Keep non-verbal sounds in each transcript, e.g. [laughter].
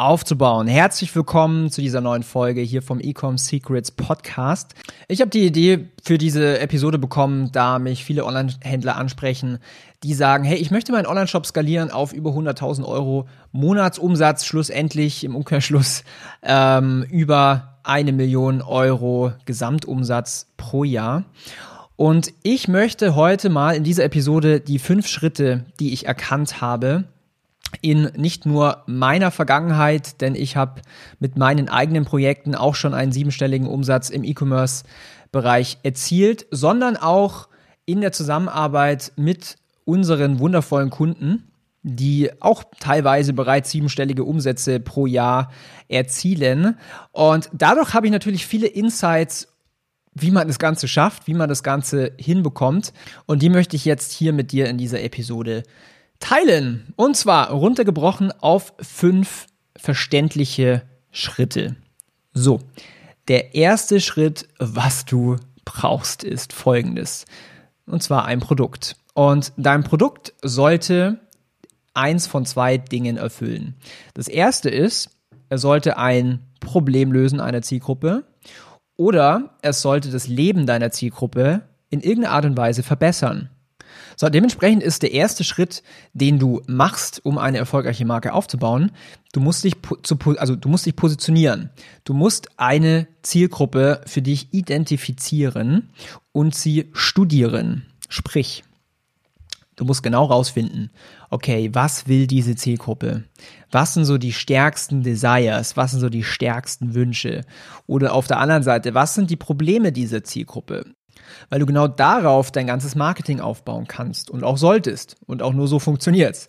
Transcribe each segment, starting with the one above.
aufzubauen. Herzlich willkommen zu dieser neuen Folge hier vom Ecom Secrets Podcast. Ich habe die Idee für diese Episode bekommen, da mich viele Online-Händler ansprechen, die sagen, hey, ich möchte meinen Online-Shop skalieren auf über 100.000 Euro Monatsumsatz, schlussendlich im Umkehrschluss [laughs] ähm, über eine Million Euro Gesamtumsatz pro Jahr. Und ich möchte heute mal in dieser Episode die fünf Schritte, die ich erkannt habe, in nicht nur meiner Vergangenheit, denn ich habe mit meinen eigenen Projekten auch schon einen siebenstelligen Umsatz im E-Commerce-Bereich erzielt, sondern auch in der Zusammenarbeit mit unseren wundervollen Kunden, die auch teilweise bereits siebenstellige Umsätze pro Jahr erzielen. Und dadurch habe ich natürlich viele Insights wie man das Ganze schafft, wie man das Ganze hinbekommt. Und die möchte ich jetzt hier mit dir in dieser Episode teilen. Und zwar runtergebrochen auf fünf verständliche Schritte. So, der erste Schritt, was du brauchst, ist folgendes. Und zwar ein Produkt. Und dein Produkt sollte eins von zwei Dingen erfüllen. Das erste ist, er sollte ein Problem lösen einer Zielgruppe oder es sollte das Leben deiner Zielgruppe in irgendeiner Art und Weise verbessern. So, dementsprechend ist der erste Schritt, den du machst, um eine erfolgreiche Marke aufzubauen, du musst dich, also du musst dich positionieren. Du musst eine Zielgruppe für dich identifizieren und sie studieren. Sprich, du musst genau rausfinden, okay, was will diese Zielgruppe? Was sind so die stärksten Desires? Was sind so die stärksten Wünsche? Oder auf der anderen Seite, was sind die Probleme dieser Zielgruppe? Weil du genau darauf dein ganzes Marketing aufbauen kannst und auch solltest und auch nur so funktioniert's.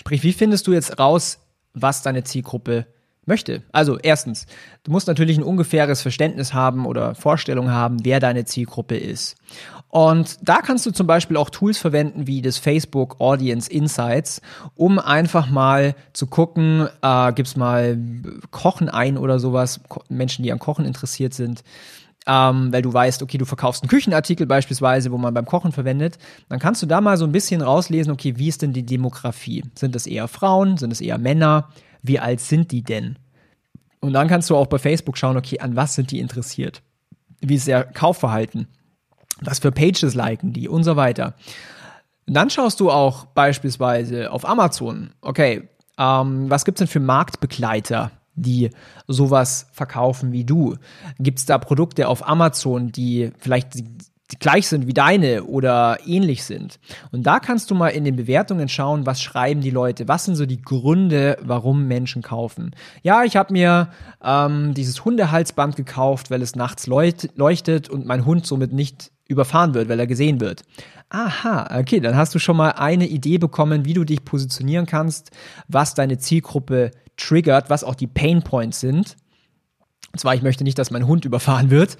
Sprich, wie findest du jetzt raus, was deine Zielgruppe möchte? Also erstens, du musst natürlich ein ungefähres Verständnis haben oder Vorstellung haben, wer deine Zielgruppe ist. Und da kannst du zum Beispiel auch Tools verwenden wie das Facebook Audience Insights, um einfach mal zu gucken, äh, gibt's mal Kochen ein oder sowas, Menschen, die an Kochen interessiert sind ähm, weil du weißt, okay, du verkaufst einen Küchenartikel beispielsweise, wo man beim Kochen verwendet, dann kannst du da mal so ein bisschen rauslesen, okay, wie ist denn die Demografie? Sind es eher Frauen? Sind es eher Männer? Wie alt sind die denn? Und dann kannst du auch bei Facebook schauen, okay, an was sind die interessiert? Wie ist der Kaufverhalten? Was für Pages liken die und so weiter. Und dann schaust du auch beispielsweise auf Amazon, okay, ähm, was gibt's denn für Marktbegleiter? Die sowas verkaufen wie du? Gibt es da Produkte auf Amazon, die vielleicht gleich sind wie deine oder ähnlich sind. Und da kannst du mal in den Bewertungen schauen, was schreiben die Leute, was sind so die Gründe, warum Menschen kaufen. Ja, ich habe mir ähm, dieses Hundehalsband gekauft, weil es nachts leuchtet und mein Hund somit nicht überfahren wird, weil er gesehen wird. Aha, okay, dann hast du schon mal eine Idee bekommen, wie du dich positionieren kannst, was deine Zielgruppe triggert, was auch die Pain Points sind. Und zwar, ich möchte nicht, dass mein Hund überfahren wird.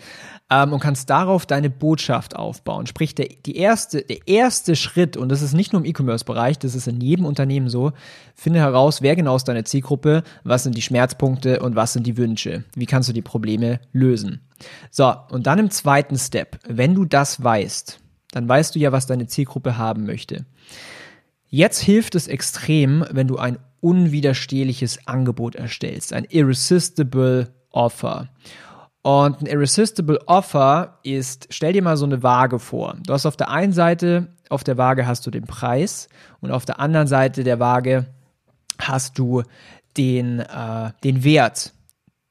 Ähm, und kannst darauf deine Botschaft aufbauen. Sprich, der, die erste, der erste Schritt, und das ist nicht nur im E-Commerce-Bereich, das ist in jedem Unternehmen so, finde heraus, wer genau ist deine Zielgruppe, was sind die Schmerzpunkte und was sind die Wünsche. Wie kannst du die Probleme lösen? So, und dann im zweiten Step, wenn du das weißt, dann weißt du ja, was deine Zielgruppe haben möchte. Jetzt hilft es extrem, wenn du ein unwiderstehliches Angebot erstellst, ein irresistible Offer. Und ein irresistible Offer ist, stell dir mal so eine Waage vor. Du hast auf der einen Seite, auf der Waage hast du den Preis und auf der anderen Seite der Waage hast du den, äh, den Wert.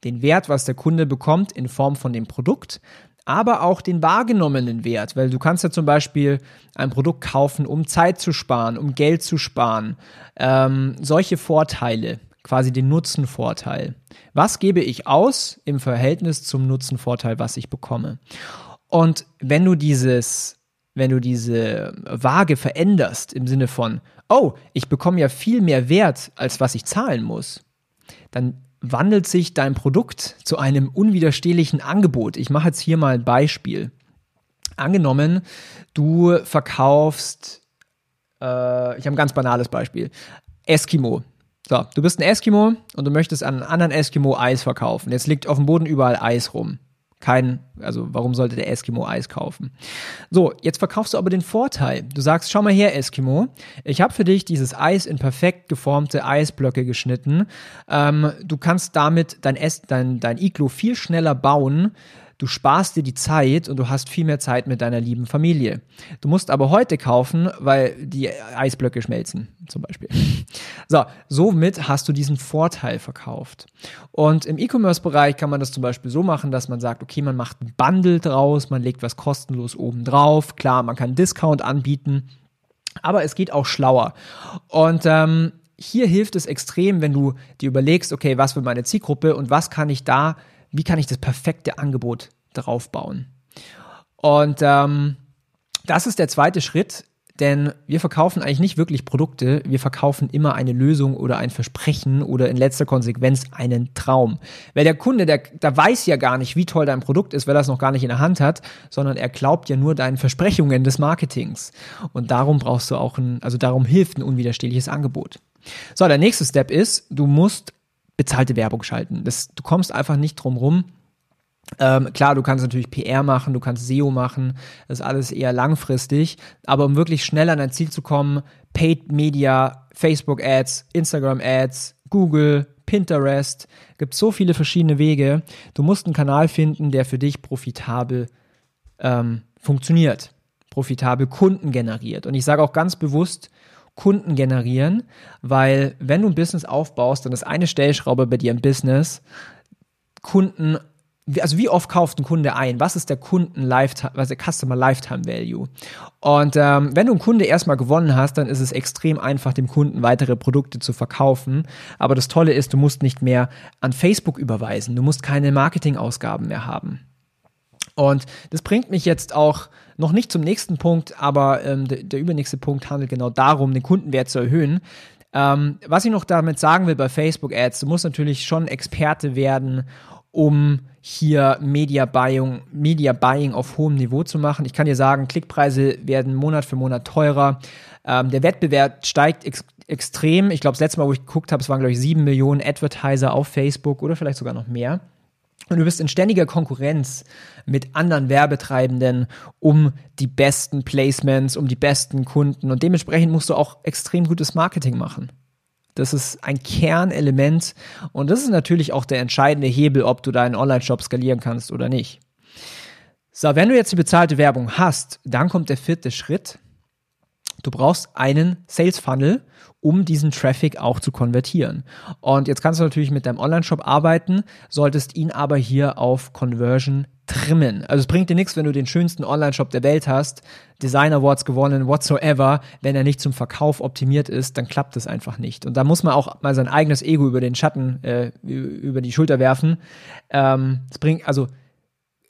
Den Wert, was der Kunde bekommt in Form von dem Produkt, aber auch den wahrgenommenen Wert, weil du kannst ja zum Beispiel ein Produkt kaufen, um Zeit zu sparen, um Geld zu sparen, ähm, solche Vorteile, quasi den Nutzenvorteil. Was gebe ich aus im Verhältnis zum Nutzenvorteil, was ich bekomme? Und wenn du dieses, wenn du diese Waage veränderst im Sinne von, oh, ich bekomme ja viel mehr Wert, als was ich zahlen muss, dann wandelt sich dein Produkt zu einem unwiderstehlichen Angebot. Ich mache jetzt hier mal ein Beispiel. Angenommen, du verkaufst, äh, ich habe ein ganz banales Beispiel, Eskimo. So, du bist ein Eskimo und du möchtest an einen anderen Eskimo Eis verkaufen. Jetzt liegt auf dem Boden überall Eis rum. Kein, also warum sollte der Eskimo Eis kaufen? So, jetzt verkaufst du aber den Vorteil. Du sagst, schau mal her, Eskimo, ich habe für dich dieses Eis in perfekt geformte Eisblöcke geschnitten. Ähm, du kannst damit dein, es dein, dein Iglo viel schneller bauen, Du sparst dir die Zeit und du hast viel mehr Zeit mit deiner lieben Familie. Du musst aber heute kaufen, weil die Eisblöcke schmelzen, zum Beispiel. So, somit hast du diesen Vorteil verkauft. Und im E-Commerce-Bereich kann man das zum Beispiel so machen, dass man sagt, okay, man macht ein Bundle draus, man legt was kostenlos oben drauf. Klar, man kann Discount anbieten, aber es geht auch schlauer. Und ähm, hier hilft es extrem, wenn du dir überlegst, okay, was will meine Zielgruppe und was kann ich da wie kann ich das perfekte Angebot drauf bauen. Und ähm, das ist der zweite Schritt, denn wir verkaufen eigentlich nicht wirklich Produkte, wir verkaufen immer eine Lösung oder ein Versprechen oder in letzter Konsequenz einen Traum. Weil der Kunde, der, der weiß ja gar nicht, wie toll dein Produkt ist, weil er es noch gar nicht in der Hand hat, sondern er glaubt ja nur deinen Versprechungen des Marketings. Und darum brauchst du auch ein, also darum hilft ein unwiderstehliches Angebot. So, der nächste Step ist, du musst bezahlte Werbung schalten. Das, du kommst einfach nicht drum rum. Ähm, klar, du kannst natürlich PR machen, du kannst SEO machen, das ist alles eher langfristig, aber um wirklich schnell an dein Ziel zu kommen, Paid Media, Facebook Ads, Instagram Ads, Google, Pinterest, gibt so viele verschiedene Wege. Du musst einen Kanal finden, der für dich profitabel ähm, funktioniert, profitabel Kunden generiert. Und ich sage auch ganz bewusst, Kunden generieren, weil wenn du ein Business aufbaust, dann ist eine Stellschraube bei dir im Business Kunden also wie oft kauft ein Kunde ein? Was ist der Kunden Lifetime, der Customer Lifetime Value? Und ähm, wenn du einen Kunde erstmal gewonnen hast, dann ist es extrem einfach, dem Kunden weitere Produkte zu verkaufen. Aber das Tolle ist, du musst nicht mehr an Facebook überweisen. Du musst keine Marketingausgaben mehr haben. Und das bringt mich jetzt auch noch nicht zum nächsten Punkt, aber ähm, der, der, übernächste Punkt handelt genau darum, den Kundenwert zu erhöhen. Ähm, was ich noch damit sagen will bei Facebook Ads, du musst natürlich schon Experte werden, um hier Media Buying, Media Buying auf hohem Niveau zu machen. Ich kann dir sagen, Klickpreise werden Monat für Monat teurer. Ähm, der Wettbewerb steigt ex extrem. Ich glaube, das letzte Mal, wo ich geguckt habe, es waren, glaube ich, sieben Millionen Advertiser auf Facebook oder vielleicht sogar noch mehr. Und du bist in ständiger Konkurrenz mit anderen Werbetreibenden um die besten Placements, um die besten Kunden. Und dementsprechend musst du auch extrem gutes Marketing machen. Das ist ein Kernelement und das ist natürlich auch der entscheidende Hebel, ob du deinen Online-Shop skalieren kannst oder nicht. So, wenn du jetzt die bezahlte Werbung hast, dann kommt der vierte Schritt. Du brauchst einen Sales Funnel, um diesen Traffic auch zu konvertieren. Und jetzt kannst du natürlich mit deinem Online-Shop arbeiten, solltest ihn aber hier auf Conversion trimmen. Also es bringt dir nichts, wenn du den schönsten Online-Shop der Welt hast, Design Awards gewonnen, whatsoever, wenn er nicht zum Verkauf optimiert ist, dann klappt es einfach nicht. Und da muss man auch mal sein eigenes Ego über den Schatten, äh, über die Schulter werfen. Ähm, es bringt, also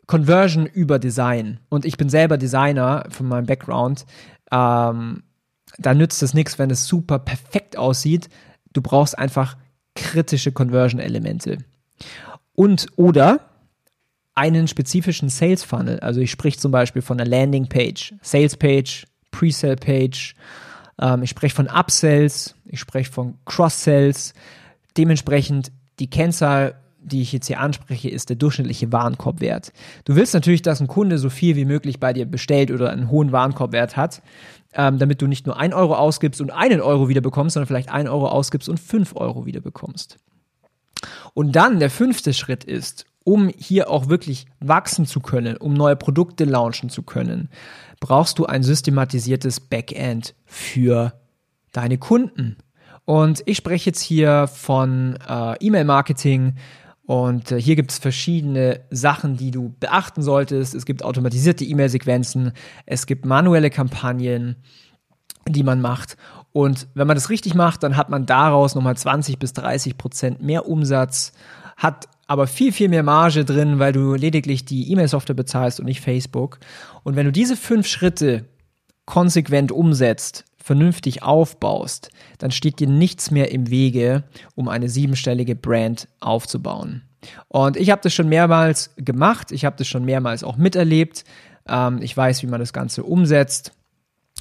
Conversion über Design. Und ich bin selber Designer von meinem Background. Ähm, da nützt es nichts, wenn es super perfekt aussieht. Du brauchst einfach kritische Conversion-Elemente. Und oder einen spezifischen Sales Funnel. Also ich spreche zum Beispiel von einer Landing Page, Sales Page, Pre-Sale Page. Ähm, ich spreche von Upsells, ich spreche von Cross-Sells. Dementsprechend die Kennzahl, die ich jetzt hier anspreche, ist der durchschnittliche Warenkorbwert. Du willst natürlich, dass ein Kunde so viel wie möglich bei dir bestellt oder einen hohen Warenkorbwert hat ähm, damit du nicht nur ein Euro ausgibst und einen Euro wieder bekommst, sondern vielleicht ein Euro ausgibst und fünf Euro wieder bekommst. Und dann der fünfte Schritt ist, um hier auch wirklich wachsen zu können, um neue Produkte launchen zu können, brauchst du ein systematisiertes Backend für deine Kunden. Und ich spreche jetzt hier von äh, E-Mail-Marketing, und äh, hier gibt es verschiedene Sachen, die du beachten solltest. Es gibt automatisierte E-Mail-Sequenzen, es gibt manuelle Kampagnen, die man macht. Und wenn man das richtig macht, dann hat man daraus nochmal 20 bis 30 Prozent mehr Umsatz, hat aber viel, viel mehr Marge drin, weil du lediglich die E-Mail-Software bezahlst und nicht Facebook. Und wenn du diese fünf Schritte konsequent umsetzt, vernünftig aufbaust, dann steht dir nichts mehr im Wege, um eine siebenstellige Brand aufzubauen. Und ich habe das schon mehrmals gemacht, ich habe das schon mehrmals auch miterlebt. Ähm, ich weiß, wie man das Ganze umsetzt.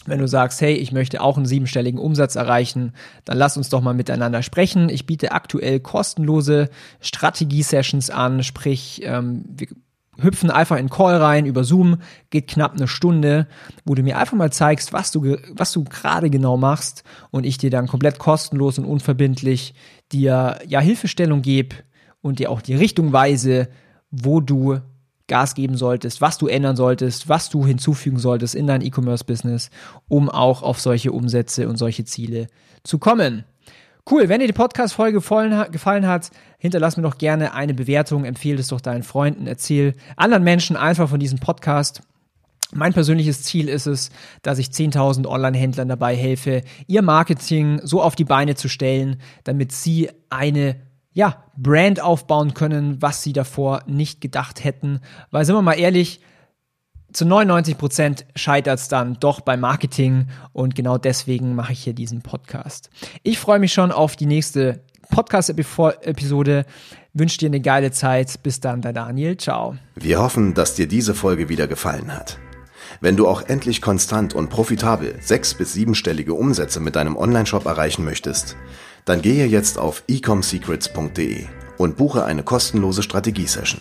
Wenn du sagst, hey, ich möchte auch einen siebenstelligen Umsatz erreichen, dann lass uns doch mal miteinander sprechen. Ich biete aktuell kostenlose Strategie-Sessions an, sprich, ähm, wir hüpfen einfach in Call rein über Zoom, geht knapp eine Stunde, wo du mir einfach mal zeigst, was du, was du gerade genau machst und ich dir dann komplett kostenlos und unverbindlich dir ja Hilfestellung gebe und dir auch die Richtung weise, wo du Gas geben solltest, was du ändern solltest, was du hinzufügen solltest in dein E-Commerce-Business, um auch auf solche Umsätze und solche Ziele zu kommen. Cool, wenn dir die Podcast-Folge gefallen hat, hinterlass mir doch gerne eine Bewertung, empfehle es doch deinen Freunden, erzähl anderen Menschen einfach von diesem Podcast. Mein persönliches Ziel ist es, dass ich 10.000 Online-Händlern dabei helfe, ihr Marketing so auf die Beine zu stellen, damit sie eine ja, Brand aufbauen können, was sie davor nicht gedacht hätten. Weil sind wir mal ehrlich, zu 99 Prozent scheitert es dann doch beim Marketing und genau deswegen mache ich hier diesen Podcast. Ich freue mich schon auf die nächste Podcast-Episode. Wünsche dir eine geile Zeit. Bis dann, der Daniel. Ciao. Wir hoffen, dass dir diese Folge wieder gefallen hat. Wenn du auch endlich konstant und profitabel sechs- bis siebenstellige Umsätze mit deinem Onlineshop erreichen möchtest, dann gehe jetzt auf ecomsecrets.de und buche eine kostenlose Strategie-Session.